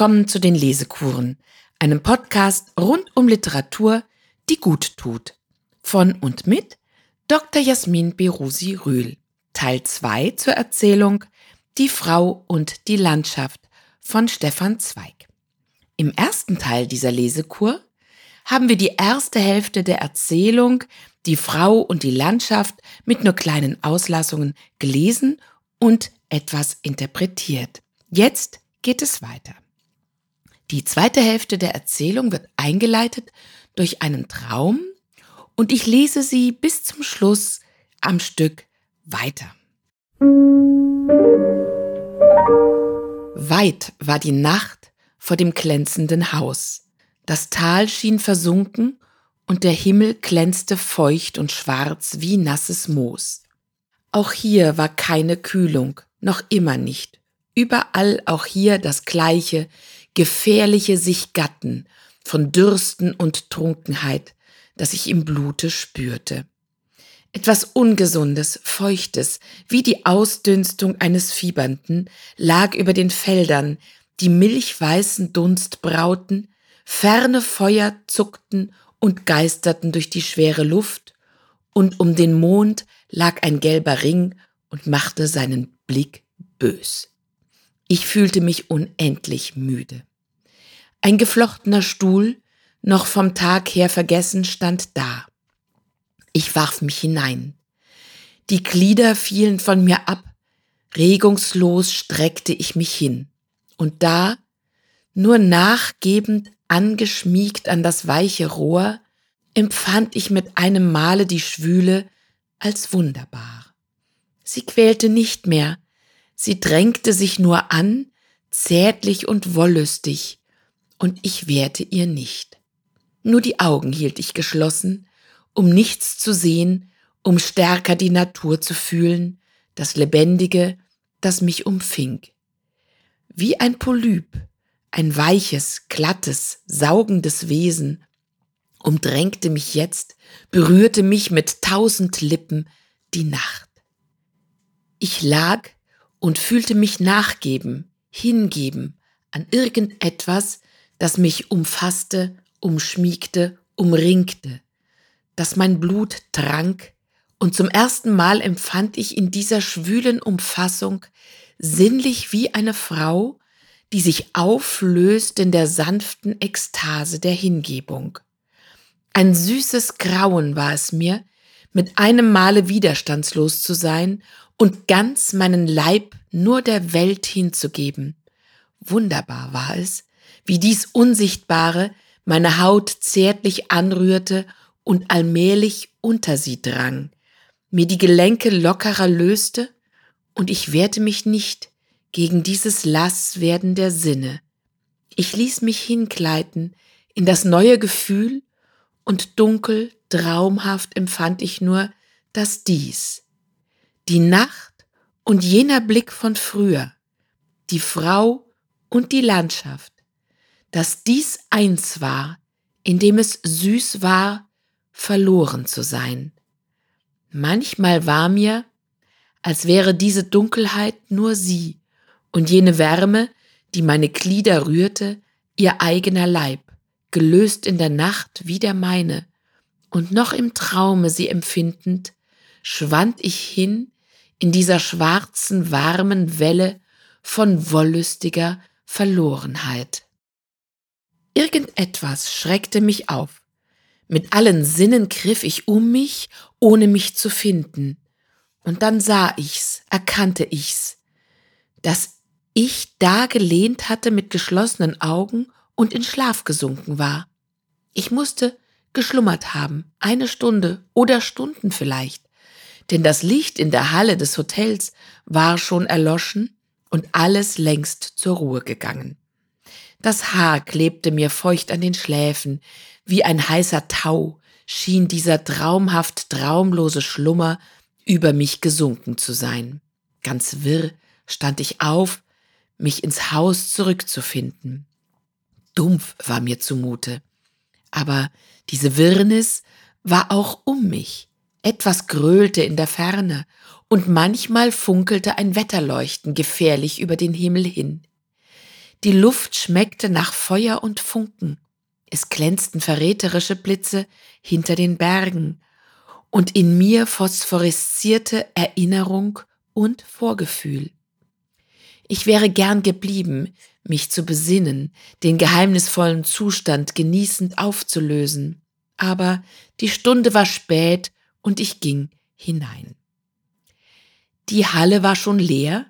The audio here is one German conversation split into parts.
Willkommen zu den Lesekuren, einem Podcast rund um Literatur, die gut tut. Von und mit Dr. Jasmin Berusi Rühl. Teil 2 zur Erzählung Die Frau und die Landschaft von Stefan Zweig. Im ersten Teil dieser Lesekur haben wir die erste Hälfte der Erzählung Die Frau und die Landschaft mit nur kleinen Auslassungen gelesen und etwas interpretiert. Jetzt geht es weiter. Die zweite Hälfte der Erzählung wird eingeleitet durch einen Traum und ich lese sie bis zum Schluss am Stück weiter. Weit war die Nacht vor dem glänzenden Haus. Das Tal schien versunken und der Himmel glänzte feucht und schwarz wie nasses Moos. Auch hier war keine Kühlung, noch immer nicht. Überall auch hier das gleiche, gefährliche sich Gatten von Dürsten und Trunkenheit, das ich im Blute spürte. Etwas Ungesundes, Feuchtes, wie die Ausdünstung eines Fiebernden, lag über den Feldern, die milchweißen Dunst brauten, ferne Feuer zuckten und geisterten durch die schwere Luft, und um den Mond lag ein gelber Ring und machte seinen Blick bös. Ich fühlte mich unendlich müde. Ein geflochtener Stuhl, noch vom Tag her vergessen, stand da. Ich warf mich hinein. Die Glieder fielen von mir ab, regungslos streckte ich mich hin. Und da, nur nachgebend angeschmiegt an das weiche Rohr, empfand ich mit einem Male die Schwüle als wunderbar. Sie quälte nicht mehr, Sie drängte sich nur an, zärtlich und wollüstig, und ich wehrte ihr nicht. Nur die Augen hielt ich geschlossen, um nichts zu sehen, um stärker die Natur zu fühlen, das Lebendige, das mich umfing. Wie ein Polyp, ein weiches, glattes, saugendes Wesen, umdrängte mich jetzt, berührte mich mit tausend Lippen die Nacht. Ich lag und fühlte mich nachgeben, hingeben an irgendetwas, das mich umfasste, umschmiegte, umringte, das mein Blut trank, und zum ersten Mal empfand ich in dieser schwülen Umfassung sinnlich wie eine Frau, die sich auflöst in der sanften Ekstase der Hingebung. Ein süßes Grauen war es mir, mit einem Male widerstandslos zu sein und ganz meinen Leib nur der Welt hinzugeben. Wunderbar war es, wie dies Unsichtbare meine Haut zärtlich anrührte und allmählich unter sie drang, mir die Gelenke lockerer löste, und ich wehrte mich nicht gegen dieses Lasswerden der Sinne. Ich ließ mich hinkleiden in das neue Gefühl, und dunkel, traumhaft empfand ich nur, dass dies, die Nacht und jener Blick von früher, die Frau und die Landschaft, dass dies eins war, in dem es süß war, verloren zu sein. Manchmal war mir, als wäre diese Dunkelheit nur sie und jene Wärme, die meine Glieder rührte, ihr eigener Leib, gelöst in der Nacht wie der meine, und noch im Traume sie empfindend, schwand ich hin in dieser schwarzen, warmen Welle von wollüstiger Verlorenheit. Irgendetwas schreckte mich auf. Mit allen Sinnen griff ich um mich, ohne mich zu finden. Und dann sah ich's, erkannte ich's, dass ich da gelehnt hatte mit geschlossenen Augen und in Schlaf gesunken war. Ich musste geschlummert haben, eine Stunde oder Stunden vielleicht denn das Licht in der Halle des Hotels war schon erloschen und alles längst zur Ruhe gegangen. Das Haar klebte mir feucht an den Schläfen, wie ein heißer Tau schien dieser traumhaft traumlose Schlummer über mich gesunken zu sein. Ganz wirr stand ich auf, mich ins Haus zurückzufinden. Dumpf war mir zumute. Aber diese Wirrnis war auch um mich. Etwas gröhlte in der Ferne, und manchmal funkelte ein Wetterleuchten gefährlich über den Himmel hin. Die Luft schmeckte nach Feuer und Funken. Es glänzten verräterische Blitze hinter den Bergen. Und in mir phosphoreszierte Erinnerung und Vorgefühl. Ich wäre gern geblieben, mich zu besinnen, den geheimnisvollen Zustand genießend aufzulösen. Aber die Stunde war spät und ich ging hinein. Die Halle war schon leer,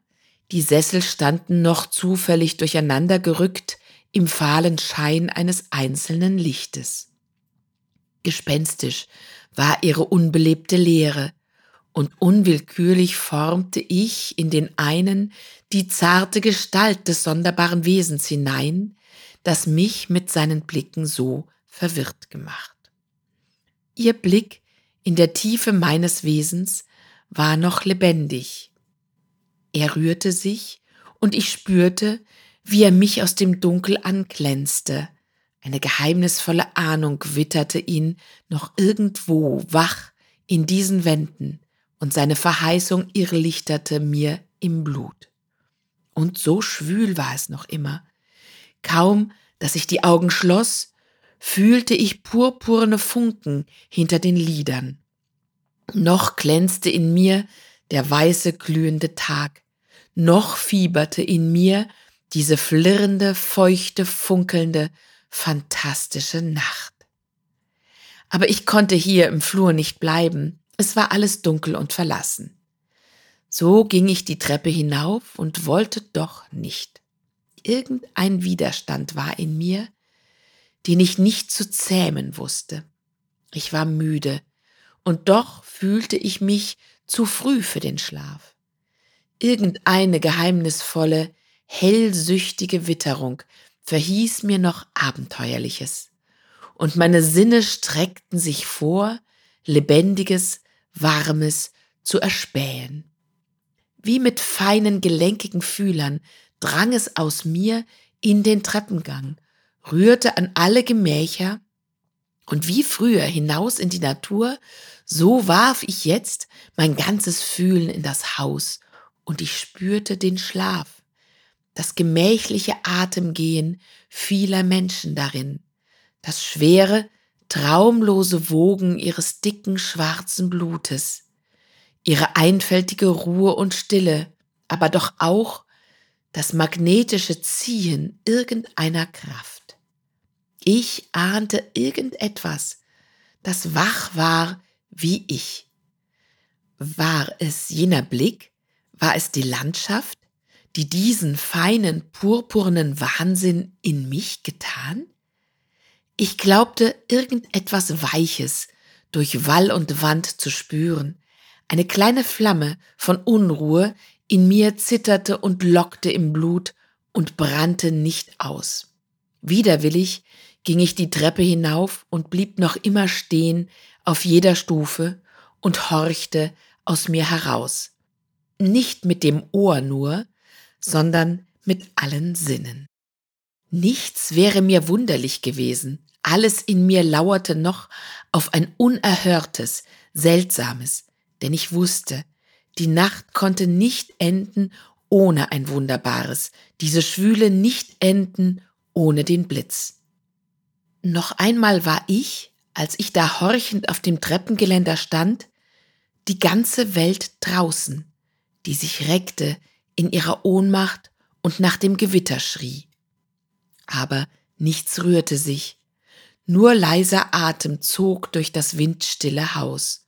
die Sessel standen noch zufällig durcheinander gerückt im fahlen Schein eines einzelnen Lichtes. Gespenstisch war ihre unbelebte Leere, und unwillkürlich formte ich in den einen die zarte Gestalt des sonderbaren Wesens hinein, das mich mit seinen Blicken so verwirrt gemacht. Ihr Blick in der Tiefe meines Wesens war noch lebendig. Er rührte sich, und ich spürte, wie er mich aus dem Dunkel anglänzte. Eine geheimnisvolle Ahnung witterte ihn noch irgendwo wach in diesen Wänden, und seine Verheißung irrlichterte mir im Blut. Und so schwül war es noch immer. Kaum, dass ich die Augen schloss, fühlte ich purpurne Funken hinter den Lidern. Noch glänzte in mir der weiße glühende Tag, noch fieberte in mir diese flirrende, feuchte, funkelnde, fantastische Nacht. Aber ich konnte hier im Flur nicht bleiben, es war alles dunkel und verlassen. So ging ich die Treppe hinauf und wollte doch nicht. Irgendein Widerstand war in mir, den ich nicht zu zähmen wusste. Ich war müde, und doch fühlte ich mich zu früh für den Schlaf. Irgendeine geheimnisvolle, hellsüchtige Witterung verhieß mir noch Abenteuerliches, und meine Sinne streckten sich vor, Lebendiges, Warmes zu erspähen. Wie mit feinen, gelenkigen Fühlern drang es aus mir in den Treppengang, rührte an alle Gemächer und wie früher hinaus in die Natur, so warf ich jetzt mein ganzes Fühlen in das Haus und ich spürte den Schlaf, das gemächliche Atemgehen vieler Menschen darin, das schwere, traumlose Wogen ihres dicken schwarzen Blutes, ihre einfältige Ruhe und Stille, aber doch auch das magnetische Ziehen irgendeiner Kraft. Ich ahnte irgendetwas, das wach war wie ich. War es jener Blick? War es die Landschaft, die diesen feinen, purpurnen Wahnsinn in mich getan? Ich glaubte, irgendetwas Weiches durch Wall und Wand zu spüren, eine kleine Flamme von Unruhe in mir zitterte und lockte im Blut und brannte nicht aus. Widerwillig ging ich die Treppe hinauf und blieb noch immer stehen auf jeder Stufe und horchte aus mir heraus. Nicht mit dem Ohr nur, sondern mit allen Sinnen. Nichts wäre mir wunderlich gewesen, alles in mir lauerte noch auf ein unerhörtes, seltsames, denn ich wusste, die Nacht konnte nicht enden ohne ein Wunderbares, diese Schwüle nicht enden ohne den Blitz. Noch einmal war ich, als ich da horchend auf dem Treppengeländer stand, die ganze Welt draußen, die sich reckte in ihrer Ohnmacht und nach dem Gewitter schrie. Aber nichts rührte sich, nur leiser Atem zog durch das windstille Haus.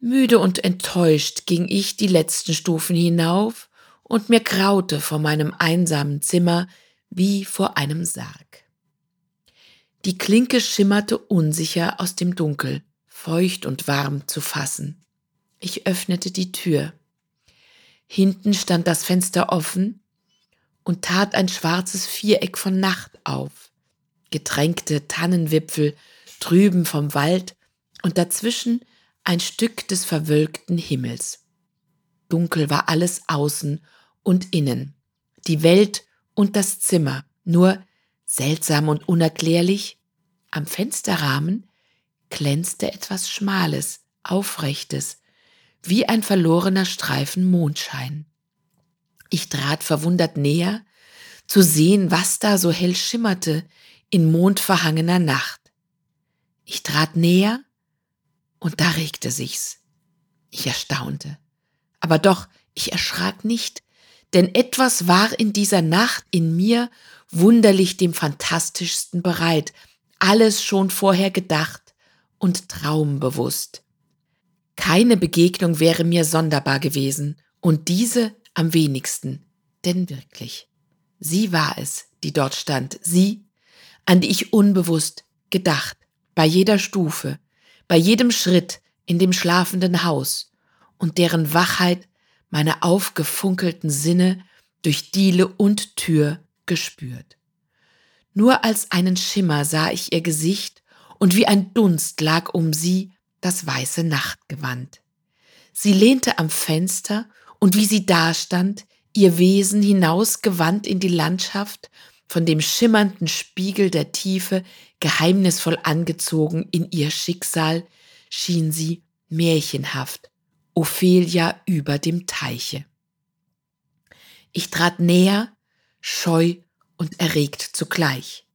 Müde und enttäuscht ging ich die letzten Stufen hinauf, und mir graute vor meinem einsamen Zimmer wie vor einem Sarg. Die Klinke schimmerte unsicher aus dem Dunkel, feucht und warm zu fassen. Ich öffnete die Tür. Hinten stand das Fenster offen und tat ein schwarzes Viereck von Nacht auf. Getränkte Tannenwipfel drüben vom Wald und dazwischen ein Stück des verwölkten Himmels. Dunkel war alles außen und innen, die Welt und das Zimmer, nur seltsam und unerklärlich, am Fensterrahmen glänzte etwas Schmales, Aufrechtes, wie ein verlorener Streifen Mondschein. Ich trat verwundert näher, zu sehen, was da so hell schimmerte in mondverhangener Nacht. Ich trat näher und da regte sich's. Ich erstaunte. Aber doch, ich erschrak nicht, denn etwas war in dieser Nacht in mir wunderlich dem fantastischsten bereit, alles schon vorher gedacht und traumbewusst. Keine Begegnung wäre mir sonderbar gewesen und diese am wenigsten, denn wirklich. Sie war es, die dort stand, sie, an die ich unbewusst gedacht, bei jeder Stufe, bei jedem Schritt in dem schlafenden Haus und deren Wachheit meine aufgefunkelten Sinne durch Diele und Tür gespürt. Nur als einen Schimmer sah ich ihr Gesicht und wie ein Dunst lag um sie das weiße Nachtgewand. Sie lehnte am Fenster und wie sie dastand, ihr Wesen hinausgewandt in die Landschaft, von dem schimmernden Spiegel der Tiefe geheimnisvoll angezogen in ihr Schicksal, schien sie märchenhaft, Ophelia über dem Teiche. Ich trat näher, scheu und erregt zugleich.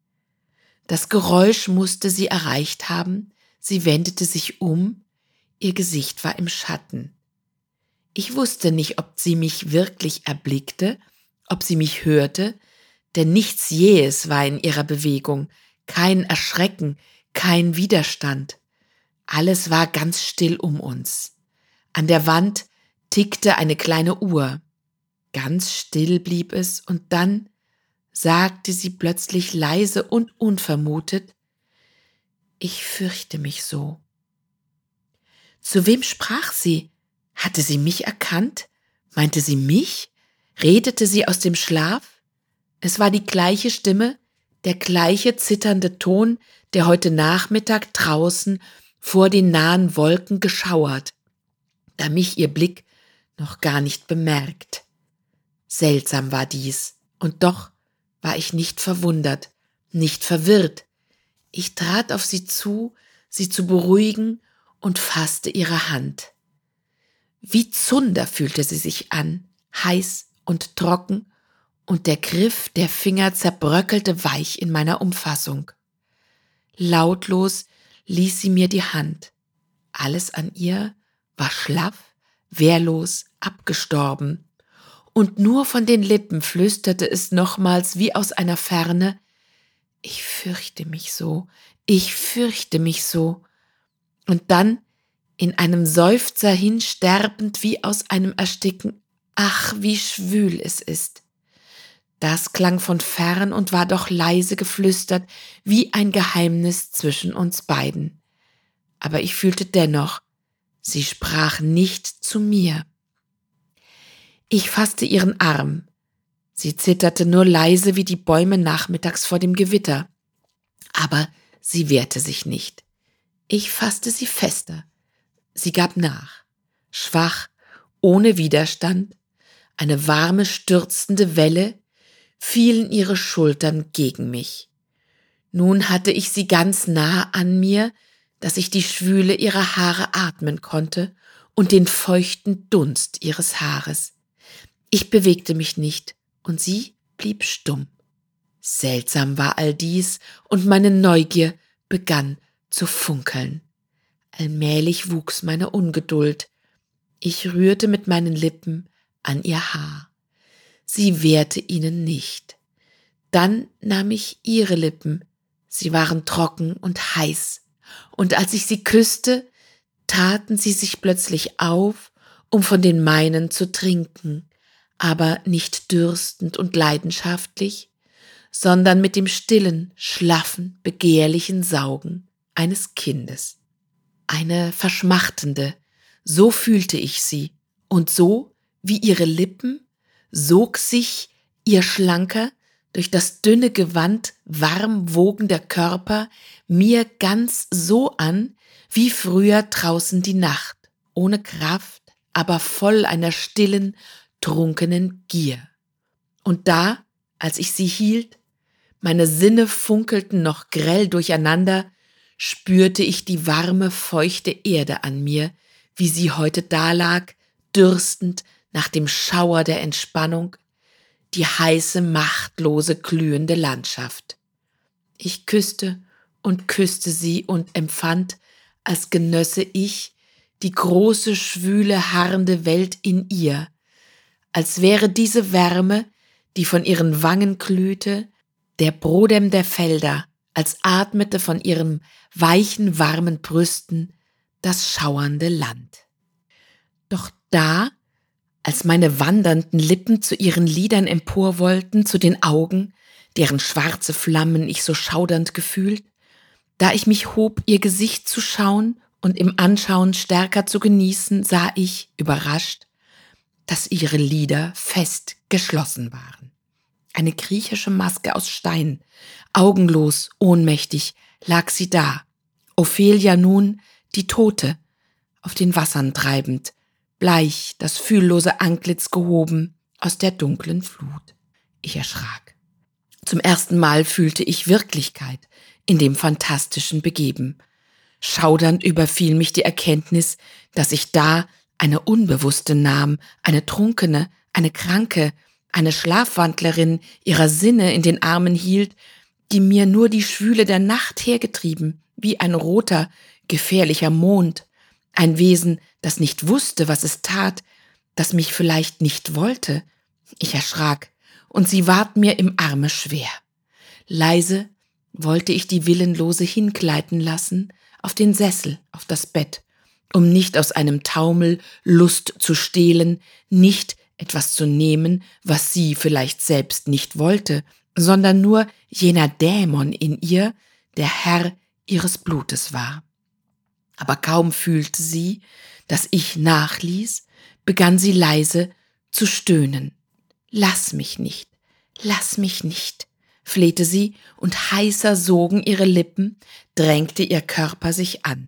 Das Geräusch musste sie erreicht haben, sie wendete sich um, ihr Gesicht war im Schatten. Ich wusste nicht, ob sie mich wirklich erblickte, ob sie mich hörte, denn nichts jähes war in ihrer Bewegung, kein Erschrecken, kein Widerstand. Alles war ganz still um uns. An der Wand tickte eine kleine Uhr. Ganz still blieb es und dann sagte sie plötzlich leise und unvermutet, ich fürchte mich so. Zu wem sprach sie? Hatte sie mich erkannt? Meinte sie mich? Redete sie aus dem Schlaf? Es war die gleiche Stimme, der gleiche zitternde Ton, der heute Nachmittag draußen vor den nahen Wolken geschauert, da mich ihr Blick noch gar nicht bemerkt. Seltsam war dies, und doch war ich nicht verwundert, nicht verwirrt. Ich trat auf sie zu, sie zu beruhigen und fasste ihre Hand. Wie Zunder fühlte sie sich an, heiß und trocken, und der Griff der Finger zerbröckelte weich in meiner Umfassung. Lautlos ließ sie mir die Hand. Alles an ihr war schlaff, wehrlos, abgestorben, und nur von den Lippen flüsterte es nochmals wie aus einer Ferne Ich fürchte mich so, ich fürchte mich so. Und dann in einem Seufzer hinsterbend wie aus einem Ersticken Ach, wie schwül es ist. Das klang von fern und war doch leise geflüstert, wie ein Geheimnis zwischen uns beiden. Aber ich fühlte dennoch, sie sprach nicht zu mir. Ich fasste ihren Arm. Sie zitterte nur leise wie die Bäume nachmittags vor dem Gewitter. Aber sie wehrte sich nicht. Ich fasste sie fester. Sie gab nach. Schwach, ohne Widerstand, eine warme, stürzende Welle, fielen ihre Schultern gegen mich. Nun hatte ich sie ganz nah an mir, dass ich die Schwüle ihrer Haare atmen konnte und den feuchten Dunst ihres Haares. Ich bewegte mich nicht, und sie blieb stumm. Seltsam war all dies, und meine Neugier begann zu funkeln. Allmählich wuchs meine Ungeduld. Ich rührte mit meinen Lippen an ihr Haar. Sie wehrte ihnen nicht. Dann nahm ich ihre Lippen, sie waren trocken und heiß, und als ich sie küsste, taten sie sich plötzlich auf, um von den meinen zu trinken aber nicht dürstend und leidenschaftlich, sondern mit dem stillen, schlaffen, begehrlichen Saugen eines Kindes. Eine verschmachtende, so fühlte ich sie, und so wie ihre Lippen sog sich ihr schlanker, durch das dünne Gewand warm wogender Körper mir ganz so an, wie früher draußen die Nacht, ohne Kraft, aber voll einer stillen, trunkenen Gier. Und da, als ich sie hielt, meine Sinne funkelten noch grell durcheinander, spürte ich die warme, feuchte Erde an mir, wie sie heute dalag, dürstend nach dem Schauer der Entspannung, die heiße, machtlose, glühende Landschaft. Ich küsste und küsste sie und empfand, als genösse ich die große, schwüle, harrende Welt in ihr, als wäre diese Wärme, die von ihren Wangen glühte, der Brodem der Felder, als atmete von ihren weichen, warmen Brüsten das schauernde Land. Doch da, als meine wandernden Lippen zu ihren Lidern empor wollten, zu den Augen, deren schwarze Flammen ich so schaudernd gefühlt, da ich mich hob, ihr Gesicht zu schauen und im Anschauen stärker zu genießen, sah ich, überrascht, dass ihre Lider fest geschlossen waren. Eine griechische Maske aus Stein, augenlos, ohnmächtig, lag sie da. Ophelia nun, die Tote, auf den Wassern treibend, bleich das fühllose Antlitz gehoben aus der dunklen Flut. Ich erschrak. Zum ersten Mal fühlte ich Wirklichkeit in dem fantastischen Begeben. Schaudernd überfiel mich die Erkenntnis, dass ich da eine Unbewusste nahm, eine Trunkene, eine Kranke, eine Schlafwandlerin ihrer Sinne in den Armen hielt, die mir nur die Schwüle der Nacht hergetrieben, wie ein roter, gefährlicher Mond, ein Wesen, das nicht wusste, was es tat, das mich vielleicht nicht wollte. Ich erschrak, und sie ward mir im Arme schwer. Leise wollte ich die Willenlose hingleiten lassen, auf den Sessel, auf das Bett, um nicht aus einem Taumel Lust zu stehlen, nicht etwas zu nehmen, was sie vielleicht selbst nicht wollte, sondern nur jener Dämon in ihr, der Herr ihres Blutes war. Aber kaum fühlte sie, dass ich nachließ, begann sie leise zu stöhnen. Lass mich nicht, lass mich nicht, flehte sie, und heißer sogen ihre Lippen, drängte ihr Körper sich an.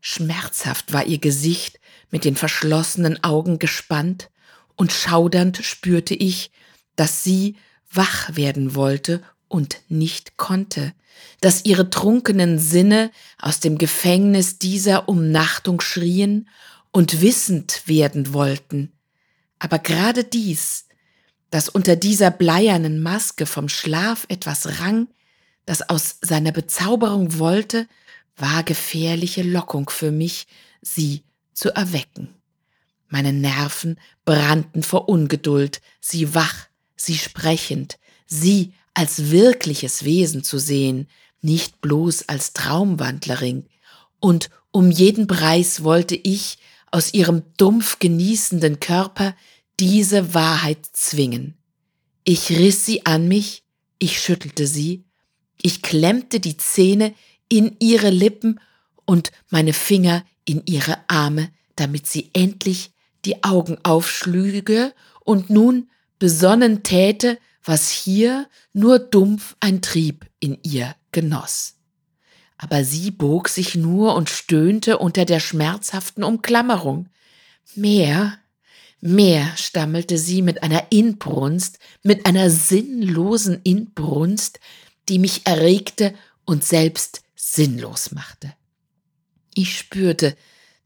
Schmerzhaft war ihr Gesicht mit den verschlossenen Augen gespannt, und schaudernd spürte ich, dass sie wach werden wollte und nicht konnte, dass ihre trunkenen Sinne aus dem Gefängnis dieser Umnachtung schrien und wissend werden wollten. Aber gerade dies, dass unter dieser bleiernen Maske vom Schlaf etwas rang, das aus seiner Bezauberung wollte, war gefährliche Lockung für mich, sie zu erwecken. Meine Nerven brannten vor Ungeduld, sie wach, sie sprechend, sie als wirkliches Wesen zu sehen, nicht bloß als Traumwandlerin, und um jeden Preis wollte ich aus ihrem dumpf genießenden Körper diese Wahrheit zwingen. Ich riss sie an mich, ich schüttelte sie, ich klemmte die Zähne in ihre Lippen und meine Finger in ihre Arme, damit sie endlich die Augen aufschlüge und nun besonnen täte, was hier nur dumpf ein Trieb in ihr genoss. Aber sie bog sich nur und stöhnte unter der schmerzhaften Umklammerung. Mehr Mehr, stammelte sie mit einer Inbrunst, mit einer sinnlosen Inbrunst, die mich erregte und selbst sinnlos machte. Ich spürte,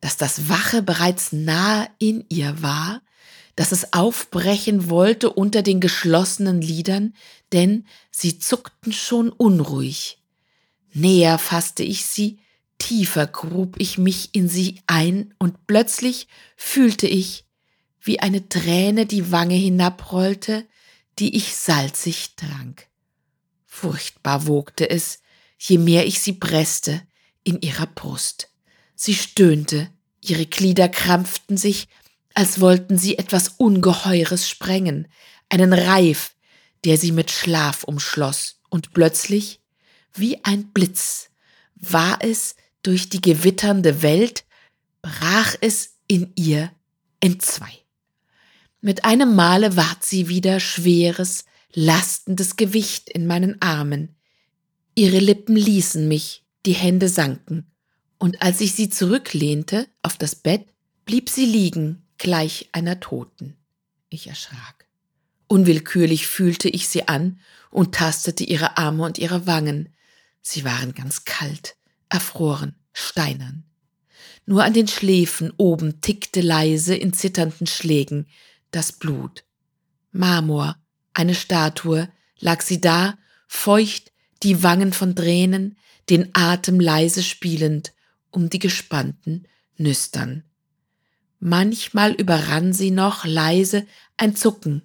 dass das Wache bereits nahe in ihr war, dass es aufbrechen wollte unter den geschlossenen Lidern, denn sie zuckten schon unruhig. Näher fasste ich sie, tiefer grub ich mich in sie ein, und plötzlich fühlte ich, wie eine Träne die Wange hinabrollte, die ich salzig trank. Furchtbar wogte es, je mehr ich sie presste, in ihrer Brust. Sie stöhnte, ihre Glieder krampften sich, als wollten sie etwas Ungeheures sprengen, einen Reif, der sie mit Schlaf umschloss, und plötzlich, wie ein Blitz, war es durch die gewitternde Welt, brach es in ihr entzwei. Mit einem Male ward sie wieder schweres, lastendes Gewicht in meinen Armen. Ihre Lippen ließen mich, die Hände sanken, und als ich sie zurücklehnte auf das Bett, blieb sie liegen, gleich einer Toten. Ich erschrak. Unwillkürlich fühlte ich sie an und tastete ihre Arme und ihre Wangen. Sie waren ganz kalt, erfroren, steinern. Nur an den Schläfen oben tickte leise in zitternden Schlägen das Blut. Marmor, eine Statue, lag sie da, feucht, die Wangen von Tränen, den Atem leise spielend um die gespannten Nüstern. Manchmal überrann sie noch leise ein Zucken,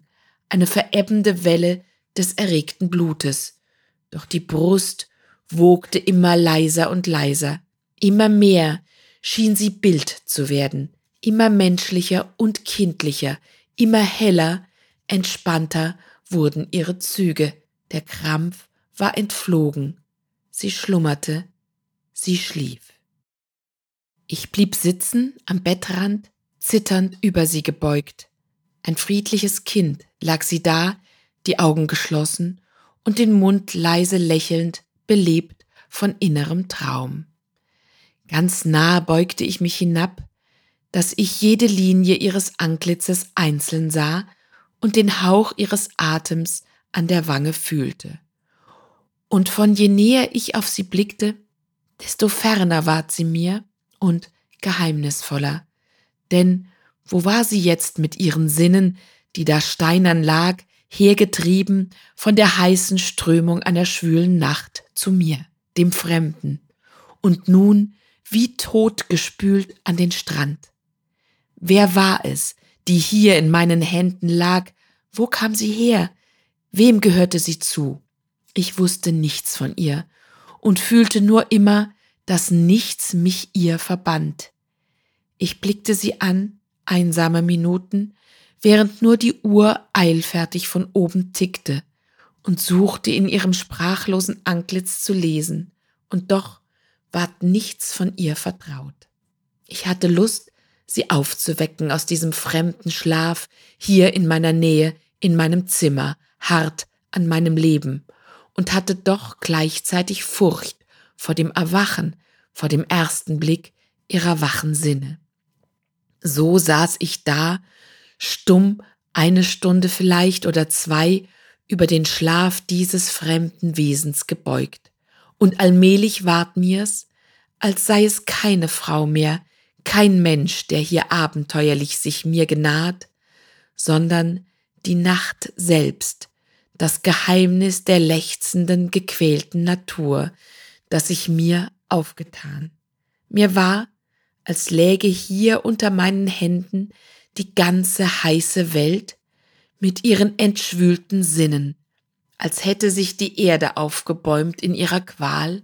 eine verebbende Welle des erregten Blutes, doch die Brust wogte immer leiser und leiser, immer mehr schien sie Bild zu werden, immer menschlicher und kindlicher, immer heller, entspannter wurden ihre Züge, der Krampf war entflogen, sie schlummerte, sie schlief. Ich blieb sitzen am Bettrand, zitternd über sie gebeugt. Ein friedliches Kind lag sie da, die Augen geschlossen und den Mund leise lächelnd, belebt von innerem Traum. Ganz nah beugte ich mich hinab, dass ich jede Linie ihres Antlitzes einzeln sah und den Hauch ihres Atems an der Wange fühlte. Und von je näher ich auf sie blickte, desto ferner ward sie mir und geheimnisvoller. Denn wo war sie jetzt mit ihren Sinnen, die da steinern lag, hergetrieben von der heißen Strömung einer schwülen Nacht zu mir, dem Fremden, und nun wie tot gespült an den Strand. Wer war es, die hier in meinen Händen lag? Wo kam sie her? Wem gehörte sie zu? Ich wusste nichts von ihr und fühlte nur immer, dass nichts mich ihr verband. Ich blickte sie an, einsame Minuten, während nur die Uhr eilfertig von oben tickte und suchte in ihrem sprachlosen Antlitz zu lesen, und doch ward nichts von ihr vertraut. Ich hatte Lust, sie aufzuwecken aus diesem fremden Schlaf, hier in meiner Nähe, in meinem Zimmer, hart an meinem Leben, und hatte doch gleichzeitig Furcht vor dem Erwachen, vor dem ersten Blick ihrer wachen Sinne. So saß ich da, stumm eine Stunde vielleicht oder zwei über den Schlaf dieses fremden Wesens gebeugt, und allmählich ward mir's, als sei es keine Frau mehr, kein Mensch, der hier abenteuerlich sich mir genaht, sondern die Nacht selbst, das Geheimnis der lechzenden, gequälten Natur, das sich mir aufgetan. Mir war, als läge hier unter meinen Händen die ganze heiße Welt mit ihren entschwülten Sinnen, als hätte sich die Erde aufgebäumt in ihrer Qual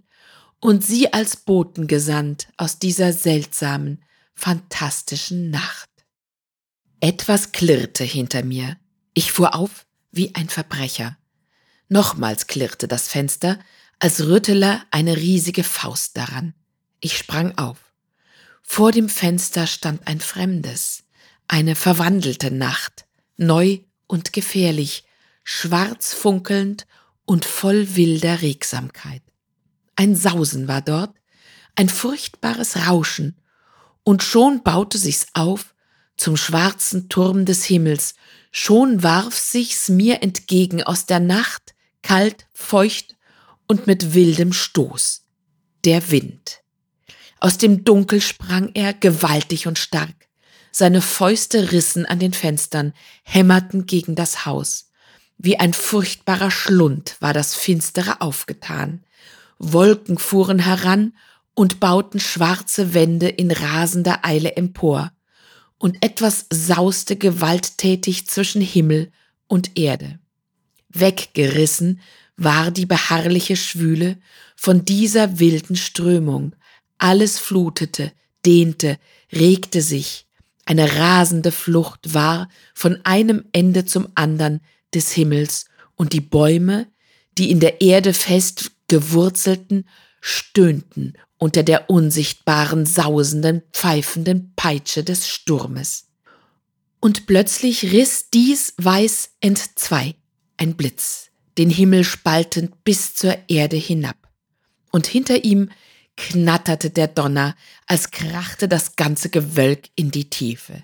und sie als Boten gesandt aus dieser seltsamen, fantastischen Nacht. Etwas klirrte hinter mir. Ich fuhr auf wie ein Verbrecher. Nochmals klirrte das Fenster, als rüttele eine riesige Faust daran. Ich sprang auf. Vor dem Fenster stand ein Fremdes, eine verwandelte Nacht, neu und gefährlich, schwarz funkelnd und voll wilder Regsamkeit. Ein Sausen war dort, ein furchtbares Rauschen, und schon baute sich's auf zum schwarzen Turm des Himmels, schon warf sich's mir entgegen aus der Nacht, kalt, feucht und mit wildem Stoß. Der Wind. Aus dem Dunkel sprang er gewaltig und stark. Seine Fäuste rissen an den Fenstern, hämmerten gegen das Haus. Wie ein furchtbarer Schlund war das Finstere aufgetan. Wolken fuhren heran und bauten schwarze Wände in rasender Eile empor. Und etwas sauste gewalttätig zwischen Himmel und Erde. Weggerissen war die beharrliche Schwüle von dieser wilden Strömung. Alles flutete, dehnte, regte sich. Eine rasende Flucht war von einem Ende zum andern des Himmels, und die Bäume, die in der Erde fest gewurzelten, stöhnten unter der unsichtbaren, sausenden, pfeifenden Peitsche des Sturmes. Und plötzlich riss dies weiß entzwei, ein Blitz, den Himmel spaltend bis zur Erde hinab. Und hinter ihm knatterte der Donner, als krachte das ganze Gewölk in die Tiefe.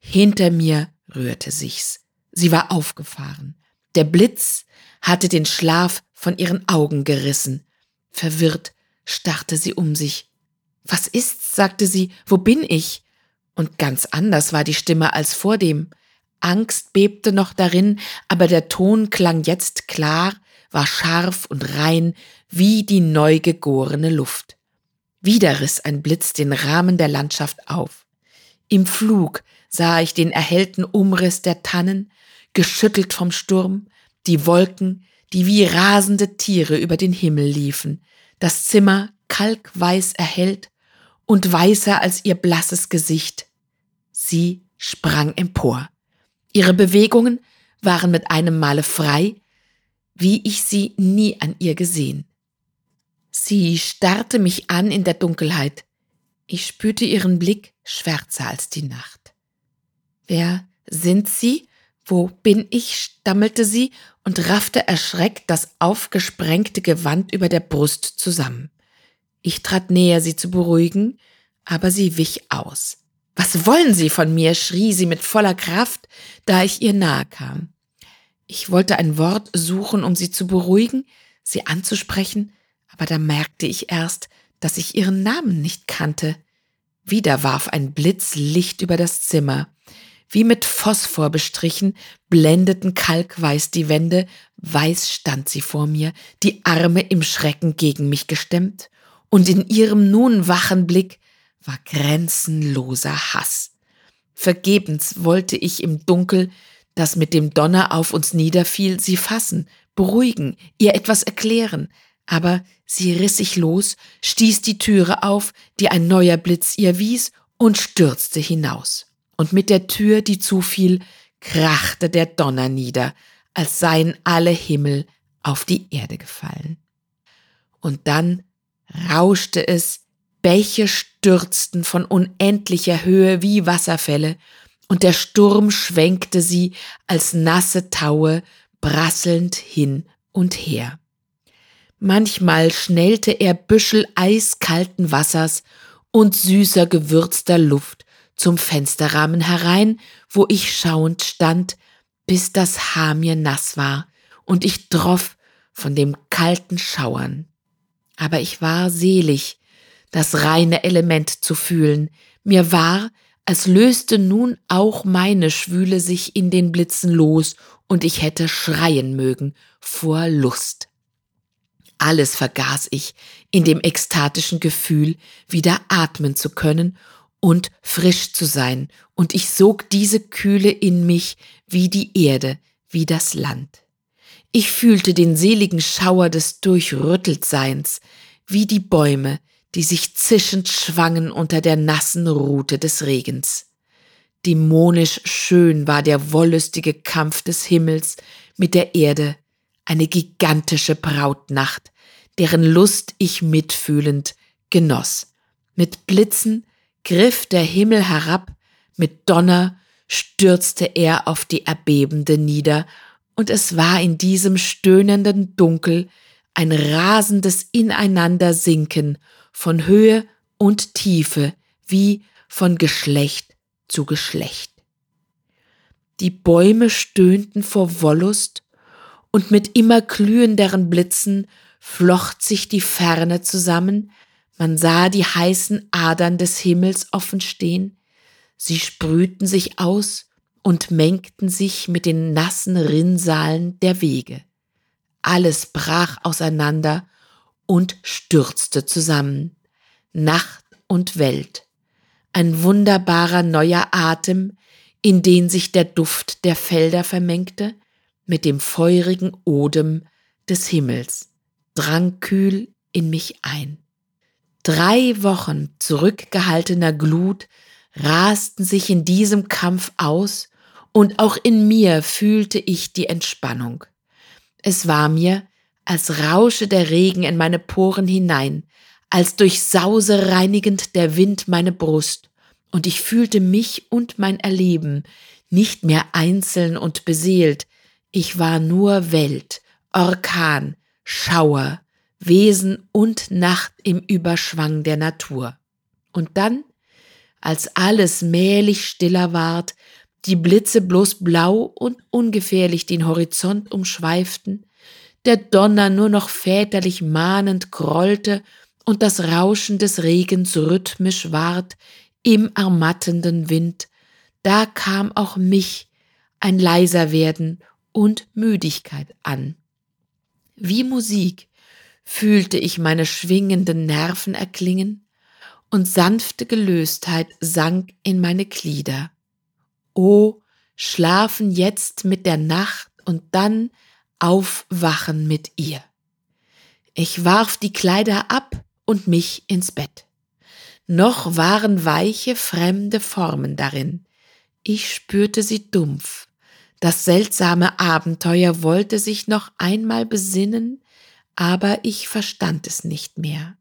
Hinter mir rührte sich's. Sie war aufgefahren. Der Blitz hatte den Schlaf von ihren Augen gerissen. Verwirrt starrte sie um sich. Was ist's? sagte sie. Wo bin ich? Und ganz anders war die Stimme als vordem. Angst bebte noch darin, aber der Ton klang jetzt klar, war scharf und rein wie die neu gegorene Luft. Wieder riss ein Blitz den Rahmen der Landschaft auf. Im Flug sah ich den erhellten Umriss der Tannen, geschüttelt vom Sturm, die Wolken, die wie rasende Tiere über den Himmel liefen, das Zimmer kalkweiß erhellt und weißer als ihr blasses Gesicht. Sie sprang empor. Ihre Bewegungen waren mit einem Male frei, wie ich sie nie an ihr gesehen. Sie starrte mich an in der Dunkelheit. Ich spürte ihren Blick schwärzer als die Nacht. Wer sind Sie? Wo bin ich? stammelte sie und raffte erschreckt das aufgesprengte Gewand über der Brust zusammen. Ich trat näher, sie zu beruhigen, aber sie wich aus. Was wollen Sie von mir? schrie sie mit voller Kraft, da ich ihr nahe kam. Ich wollte ein Wort suchen, um sie zu beruhigen, sie anzusprechen, aber da merkte ich erst, dass ich ihren Namen nicht kannte. Wieder warf ein Blitz Licht über das Zimmer. Wie mit Phosphor bestrichen, blendeten kalkweiß die Wände, weiß stand sie vor mir, die Arme im Schrecken gegen mich gestemmt, und in ihrem nun wachen Blick war grenzenloser Hass. Vergebens wollte ich im Dunkel, das mit dem Donner auf uns niederfiel, sie fassen, beruhigen, ihr etwas erklären, aber sie riss sich los, stieß die Türe auf, die ein neuer Blitz ihr wies, und stürzte hinaus. Und mit der Tür, die zufiel, krachte der Donner nieder, als seien alle Himmel auf die Erde gefallen. Und dann rauschte es Bäche stürzten von unendlicher Höhe wie Wasserfälle, und der Sturm schwenkte sie als nasse Taue prasselnd hin und her. Manchmal schnellte er Büschel eiskalten Wassers und süßer gewürzter Luft zum Fensterrahmen herein, wo ich schauend stand, bis das Haar mir nass war und ich droff von dem kalten Schauern. Aber ich war selig, das reine Element zu fühlen. Mir war, als löste nun auch meine Schwüle sich in den Blitzen los und ich hätte schreien mögen vor Lust. Alles vergaß ich in dem ekstatischen Gefühl, wieder atmen zu können und frisch zu sein, und ich sog diese Kühle in mich wie die Erde, wie das Land. Ich fühlte den seligen Schauer des Durchrütteltseins, wie die Bäume, die sich zischend schwangen unter der nassen Rute des Regens. Dämonisch schön war der wollüstige Kampf des Himmels mit der Erde, eine gigantische Brautnacht, deren Lust ich mitfühlend genoss. Mit Blitzen griff der Himmel herab, mit Donner stürzte er auf die Erbebende nieder, und es war in diesem stöhnenden Dunkel ein rasendes Ineinandersinken von Höhe und Tiefe wie von Geschlecht zu Geschlecht. Die Bäume stöhnten vor Wollust, und mit immer glühenderen Blitzen flocht sich die Ferne zusammen, man sah die heißen Adern des Himmels offen stehen, sie sprühten sich aus und mengten sich mit den nassen Rinnsalen der Wege. Alles brach auseinander und stürzte zusammen. Nacht und Welt. Ein wunderbarer neuer Atem, in den sich der Duft der Felder vermengte, mit dem feurigen Odem des Himmels, drang kühl in mich ein. Drei Wochen zurückgehaltener Glut rasten sich in diesem Kampf aus, und auch in mir fühlte ich die Entspannung. Es war mir, als rausche der Regen in meine Poren hinein, als durch Sause reinigend der Wind meine Brust, und ich fühlte mich und mein Erleben nicht mehr einzeln und beseelt, ich war nur Welt, Orkan, Schauer, Wesen und Nacht im Überschwang der Natur. Und dann, als alles mählich stiller ward, die Blitze bloß blau und ungefährlich den Horizont umschweiften, der Donner nur noch väterlich mahnend grollte und das Rauschen des Regens rhythmisch ward im ermattenden Wind, da kam auch mich ein leiser werden und Müdigkeit an. Wie Musik fühlte ich meine schwingenden Nerven erklingen und sanfte Gelöstheit sank in meine Glieder. O, schlafen jetzt mit der Nacht und dann aufwachen mit ihr. Ich warf die Kleider ab und mich ins Bett. Noch waren weiche, fremde Formen darin. Ich spürte sie dumpf. Das seltsame Abenteuer wollte sich noch einmal besinnen, aber ich verstand es nicht mehr.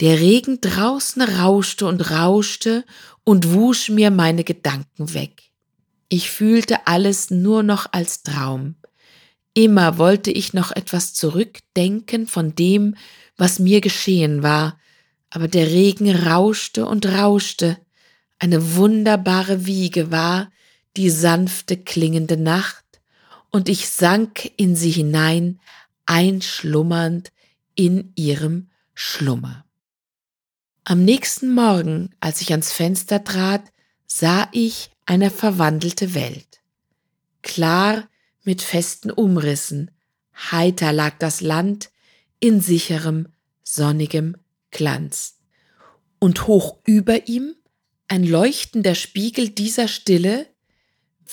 Der Regen draußen rauschte und rauschte und wusch mir meine Gedanken weg. Ich fühlte alles nur noch als Traum. Immer wollte ich noch etwas zurückdenken von dem, was mir geschehen war, aber der Regen rauschte und rauschte. Eine wunderbare Wiege war die sanfte klingende Nacht, und ich sank in sie hinein, einschlummernd in ihrem Schlummer. Am nächsten Morgen, als ich ans Fenster trat, sah ich eine verwandelte Welt. Klar mit festen Umrissen, heiter lag das Land in sicherem, sonnigem Glanz. Und hoch über ihm, ein leuchtender Spiegel dieser Stille,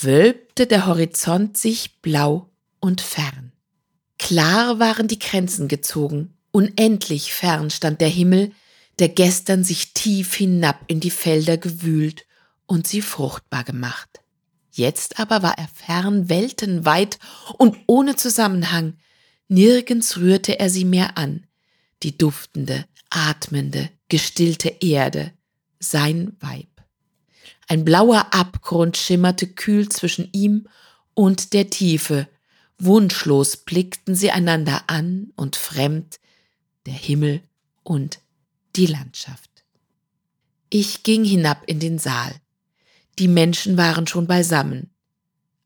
wölbte der Horizont sich blau und fern. Klar waren die Grenzen gezogen, unendlich fern stand der Himmel, der gestern sich tief hinab in die Felder gewühlt und sie fruchtbar gemacht. Jetzt aber war er fern, weltenweit und ohne Zusammenhang. Nirgends rührte er sie mehr an. Die duftende, atmende, gestillte Erde, sein Weib. Ein blauer Abgrund schimmerte kühl zwischen ihm und der Tiefe. Wunschlos blickten sie einander an und fremd der Himmel und die Landschaft. Ich ging hinab in den Saal. Die Menschen waren schon beisammen.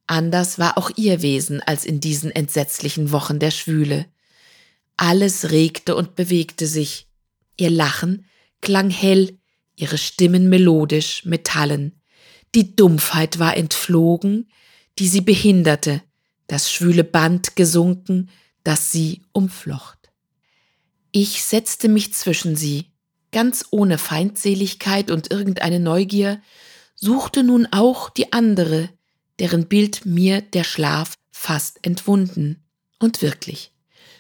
Anders war auch ihr Wesen als in diesen entsetzlichen Wochen der Schwüle. Alles regte und bewegte sich. Ihr Lachen klang hell, ihre Stimmen melodisch, metallen. Die Dumpfheit war entflogen, die sie behinderte, das schwüle Band gesunken, das sie umflocht. Ich setzte mich zwischen sie, ganz ohne Feindseligkeit und irgendeine Neugier, suchte nun auch die andere, deren Bild mir der Schlaf fast entwunden. Und wirklich,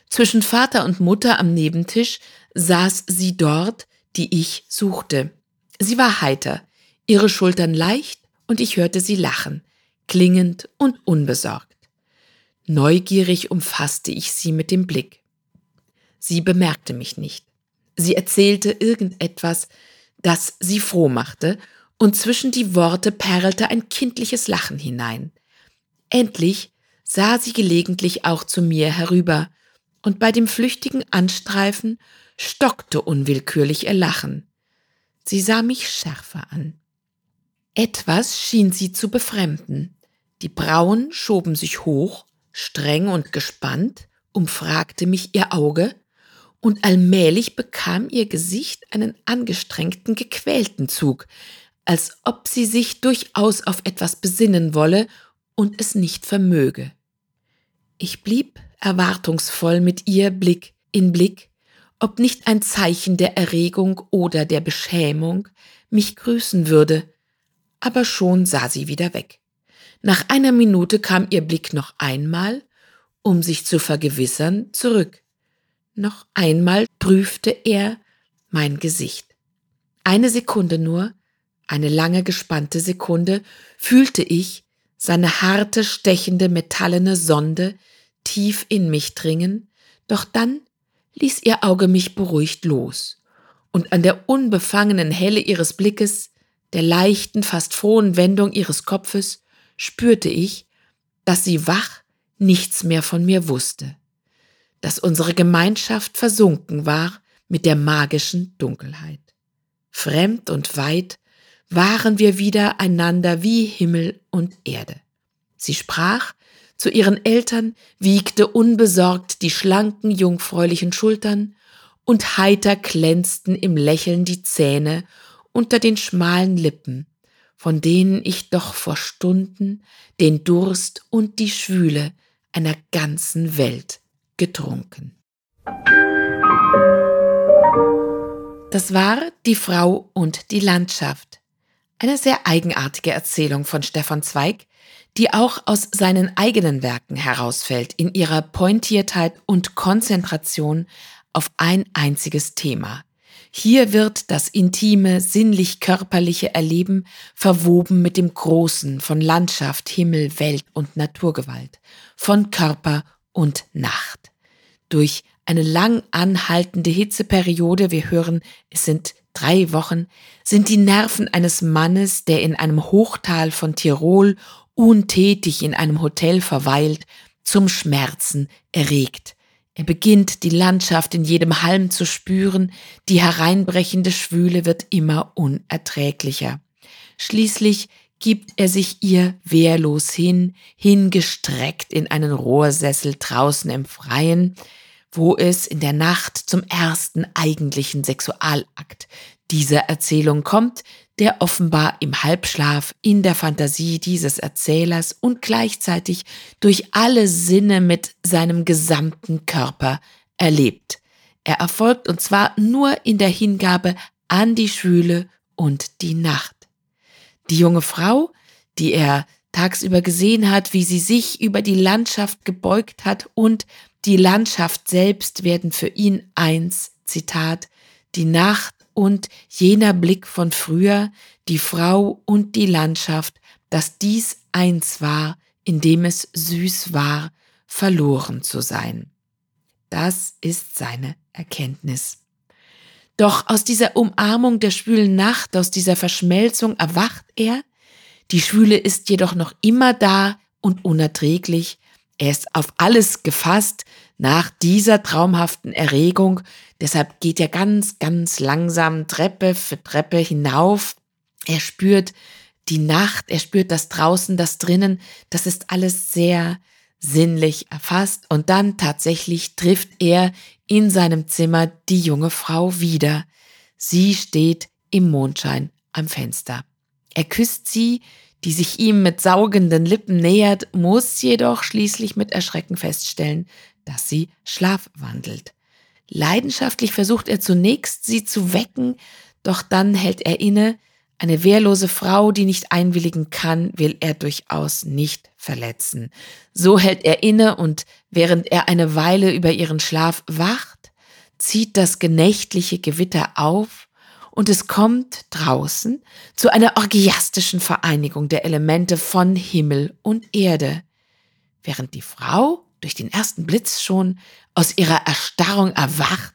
zwischen Vater und Mutter am Nebentisch saß sie dort, die ich suchte. Sie war heiter, ihre Schultern leicht und ich hörte sie lachen, klingend und unbesorgt. Neugierig umfasste ich sie mit dem Blick. Sie bemerkte mich nicht. Sie erzählte irgendetwas, das sie froh machte, und zwischen die Worte perlte ein kindliches Lachen hinein. Endlich sah sie gelegentlich auch zu mir herüber, und bei dem flüchtigen Anstreifen stockte unwillkürlich ihr Lachen. Sie sah mich schärfer an. Etwas schien sie zu befremden. Die Brauen schoben sich hoch, streng und gespannt, umfragte mich ihr Auge, und allmählich bekam ihr Gesicht einen angestrengten, gequälten Zug, als ob sie sich durchaus auf etwas besinnen wolle und es nicht vermöge. Ich blieb erwartungsvoll mit ihr Blick in Blick, ob nicht ein Zeichen der Erregung oder der Beschämung mich grüßen würde, aber schon sah sie wieder weg. Nach einer Minute kam ihr Blick noch einmal, um sich zu vergewissern, zurück. Noch einmal prüfte er mein Gesicht. Eine Sekunde nur, eine lange gespannte Sekunde, fühlte ich seine harte, stechende, metallene Sonde tief in mich dringen, doch dann ließ ihr Auge mich beruhigt los, und an der unbefangenen Helle ihres Blickes, der leichten, fast frohen Wendung ihres Kopfes, spürte ich, dass sie wach nichts mehr von mir wusste dass unsere Gemeinschaft versunken war mit der magischen Dunkelheit. Fremd und weit waren wir wieder einander wie Himmel und Erde. Sie sprach zu ihren Eltern, wiegte unbesorgt die schlanken, jungfräulichen Schultern, und heiter glänzten im Lächeln die Zähne unter den schmalen Lippen, von denen ich doch vor Stunden den Durst und die Schwüle einer ganzen Welt getrunken. Das war Die Frau und die Landschaft. Eine sehr eigenartige Erzählung von Stefan Zweig, die auch aus seinen eigenen Werken herausfällt in ihrer Pointiertheit und Konzentration auf ein einziges Thema. Hier wird das intime, sinnlich-körperliche Erleben verwoben mit dem Großen von Landschaft, Himmel, Welt und Naturgewalt, von Körper und Nacht. Durch eine lang anhaltende Hitzeperiode, wir hören, es sind drei Wochen, sind die Nerven eines Mannes, der in einem Hochtal von Tirol untätig in einem Hotel verweilt, zum Schmerzen erregt. Er beginnt die Landschaft in jedem Halm zu spüren, die hereinbrechende Schwüle wird immer unerträglicher. Schließlich gibt er sich ihr wehrlos hin, hingestreckt in einen Rohrsessel draußen im Freien, wo es in der Nacht zum ersten eigentlichen Sexualakt dieser Erzählung kommt, der offenbar im Halbschlaf in der Fantasie dieses Erzählers und gleichzeitig durch alle Sinne mit seinem gesamten Körper erlebt. Er erfolgt und zwar nur in der Hingabe an die Schwüle und die Nacht. Die junge Frau, die er tagsüber gesehen hat, wie sie sich über die Landschaft gebeugt hat und die Landschaft selbst werden für ihn eins, Zitat, die Nacht und jener Blick von früher, die Frau und die Landschaft, dass dies eins war, in dem es süß war, verloren zu sein. Das ist seine Erkenntnis. Doch aus dieser Umarmung der schwülen Nacht, aus dieser Verschmelzung erwacht er. Die Schwüle ist jedoch noch immer da und unerträglich. Er ist auf alles gefasst nach dieser traumhaften Erregung. Deshalb geht er ganz, ganz langsam Treppe für Treppe hinauf. Er spürt die Nacht, er spürt das draußen, das drinnen. Das ist alles sehr sinnlich erfasst. Und dann tatsächlich trifft er in seinem Zimmer die junge Frau wieder. Sie steht im Mondschein am Fenster. Er küsst sie, die sich ihm mit saugenden Lippen nähert, muss jedoch schließlich mit Erschrecken feststellen, dass sie schlafwandelt. Leidenschaftlich versucht er zunächst, sie zu wecken, doch dann hält er inne, eine wehrlose Frau, die nicht einwilligen kann, will er durchaus nicht verletzen. So hält er inne und während er eine Weile über ihren Schlaf wacht, zieht das genächtliche Gewitter auf und es kommt draußen zu einer orgiastischen Vereinigung der Elemente von Himmel und Erde. Während die Frau durch den ersten Blitz schon aus ihrer Erstarrung erwacht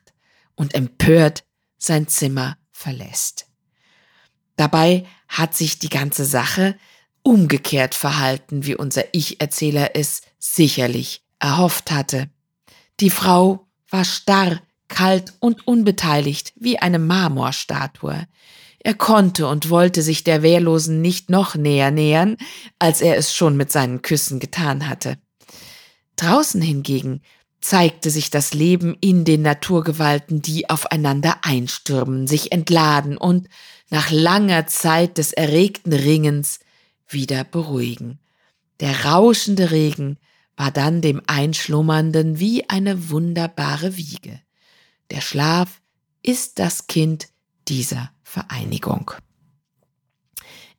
und empört sein Zimmer verlässt. Dabei hat sich die ganze Sache umgekehrt verhalten, wie unser Ich-Erzähler es sicherlich erhofft hatte. Die Frau war starr, kalt und unbeteiligt wie eine Marmorstatue. Er konnte und wollte sich der Wehrlosen nicht noch näher nähern, als er es schon mit seinen Küssen getan hatte. Draußen hingegen zeigte sich das Leben in den Naturgewalten, die aufeinander einstürmen, sich entladen und nach langer Zeit des erregten Ringens wieder beruhigen. Der rauschende Regen war dann dem Einschlummernden wie eine wunderbare Wiege. Der Schlaf ist das Kind dieser Vereinigung.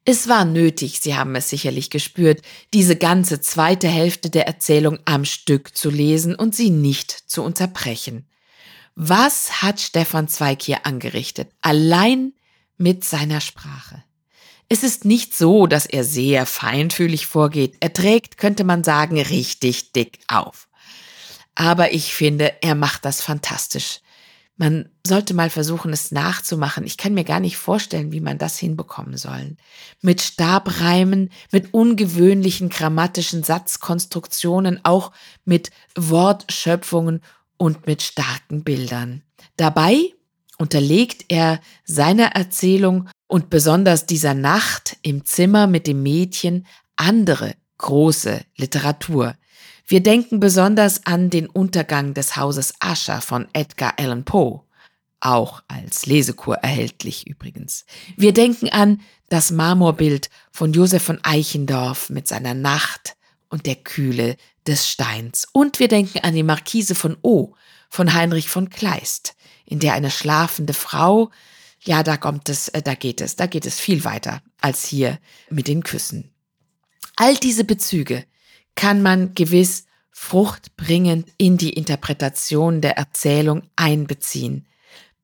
Es war nötig, Sie haben es sicherlich gespürt, diese ganze zweite Hälfte der Erzählung am Stück zu lesen und sie nicht zu unterbrechen. Was hat Stefan Zweig hier angerichtet? Allein mit seiner Sprache. Es ist nicht so, dass er sehr feinfühlig vorgeht. Er trägt, könnte man sagen, richtig dick auf. Aber ich finde, er macht das fantastisch. Man sollte mal versuchen, es nachzumachen. Ich kann mir gar nicht vorstellen, wie man das hinbekommen soll. Mit Stabreimen, mit ungewöhnlichen grammatischen Satzkonstruktionen, auch mit Wortschöpfungen und mit starken Bildern. Dabei unterlegt er seiner Erzählung und besonders dieser Nacht im Zimmer mit dem Mädchen andere große Literatur. Wir denken besonders an den Untergang des Hauses Usher von Edgar Allan Poe. auch als Lesekur erhältlich übrigens. Wir denken an das Marmorbild von Josef von Eichendorff mit seiner Nacht und der Kühle des Steins. Und wir denken an die Markise von O von Heinrich von Kleist, in der eine schlafende Frau, ja, da kommt es, äh, da geht es, da geht es viel weiter als hier mit den Küssen. All diese Bezüge kann man gewiss fruchtbringend in die Interpretation der Erzählung einbeziehen.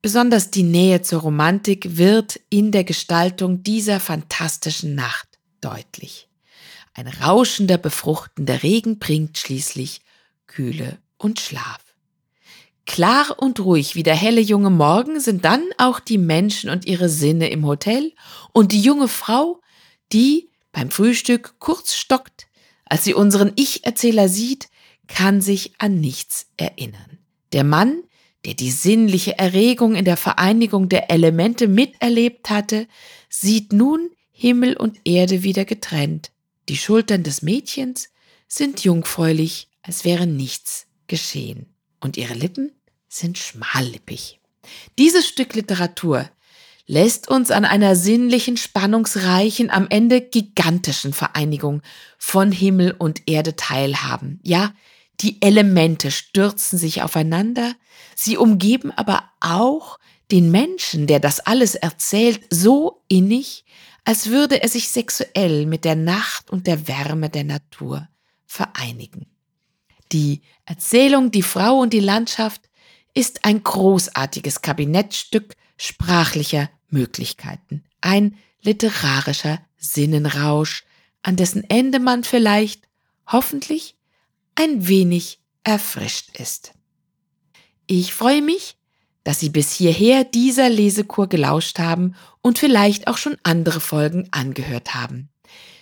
Besonders die Nähe zur Romantik wird in der Gestaltung dieser fantastischen Nacht deutlich. Ein rauschender, befruchtender Regen bringt schließlich Kühle und Schlaf. Klar und ruhig wie der helle junge Morgen sind dann auch die Menschen und ihre Sinne im Hotel und die junge Frau, die beim Frühstück kurz stockt, als sie unseren Ich-Erzähler sieht, kann sich an nichts erinnern. Der Mann, der die sinnliche Erregung in der Vereinigung der Elemente miterlebt hatte, sieht nun Himmel und Erde wieder getrennt. Die Schultern des Mädchens sind jungfräulich, als wäre nichts geschehen. Und ihre Lippen sind schmallippig. Dieses Stück Literatur lässt uns an einer sinnlichen, spannungsreichen, am Ende gigantischen Vereinigung von Himmel und Erde teilhaben. Ja, die Elemente stürzen sich aufeinander, sie umgeben aber auch den Menschen, der das alles erzählt, so innig, als würde er sich sexuell mit der Nacht und der Wärme der Natur vereinigen. Die Erzählung Die Frau und die Landschaft ist ein großartiges Kabinettstück sprachlicher Möglichkeiten, ein literarischer Sinnenrausch, an dessen Ende man vielleicht, hoffentlich, ein wenig erfrischt ist. Ich freue mich, dass Sie bis hierher dieser Lesekur gelauscht haben und vielleicht auch schon andere Folgen angehört haben.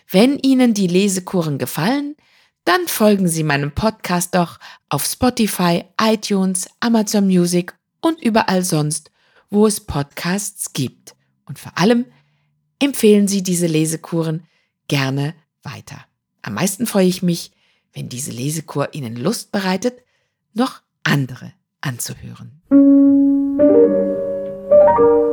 Wenn Ihnen die Lesekuren gefallen, dann folgen Sie meinem Podcast doch auf Spotify, iTunes, Amazon Music und überall sonst, wo es Podcasts gibt. Und vor allem empfehlen Sie diese Lesekuren gerne weiter. Am meisten freue ich mich, wenn diese Lesekur Ihnen Lust bereitet, noch andere anzuhören. Thank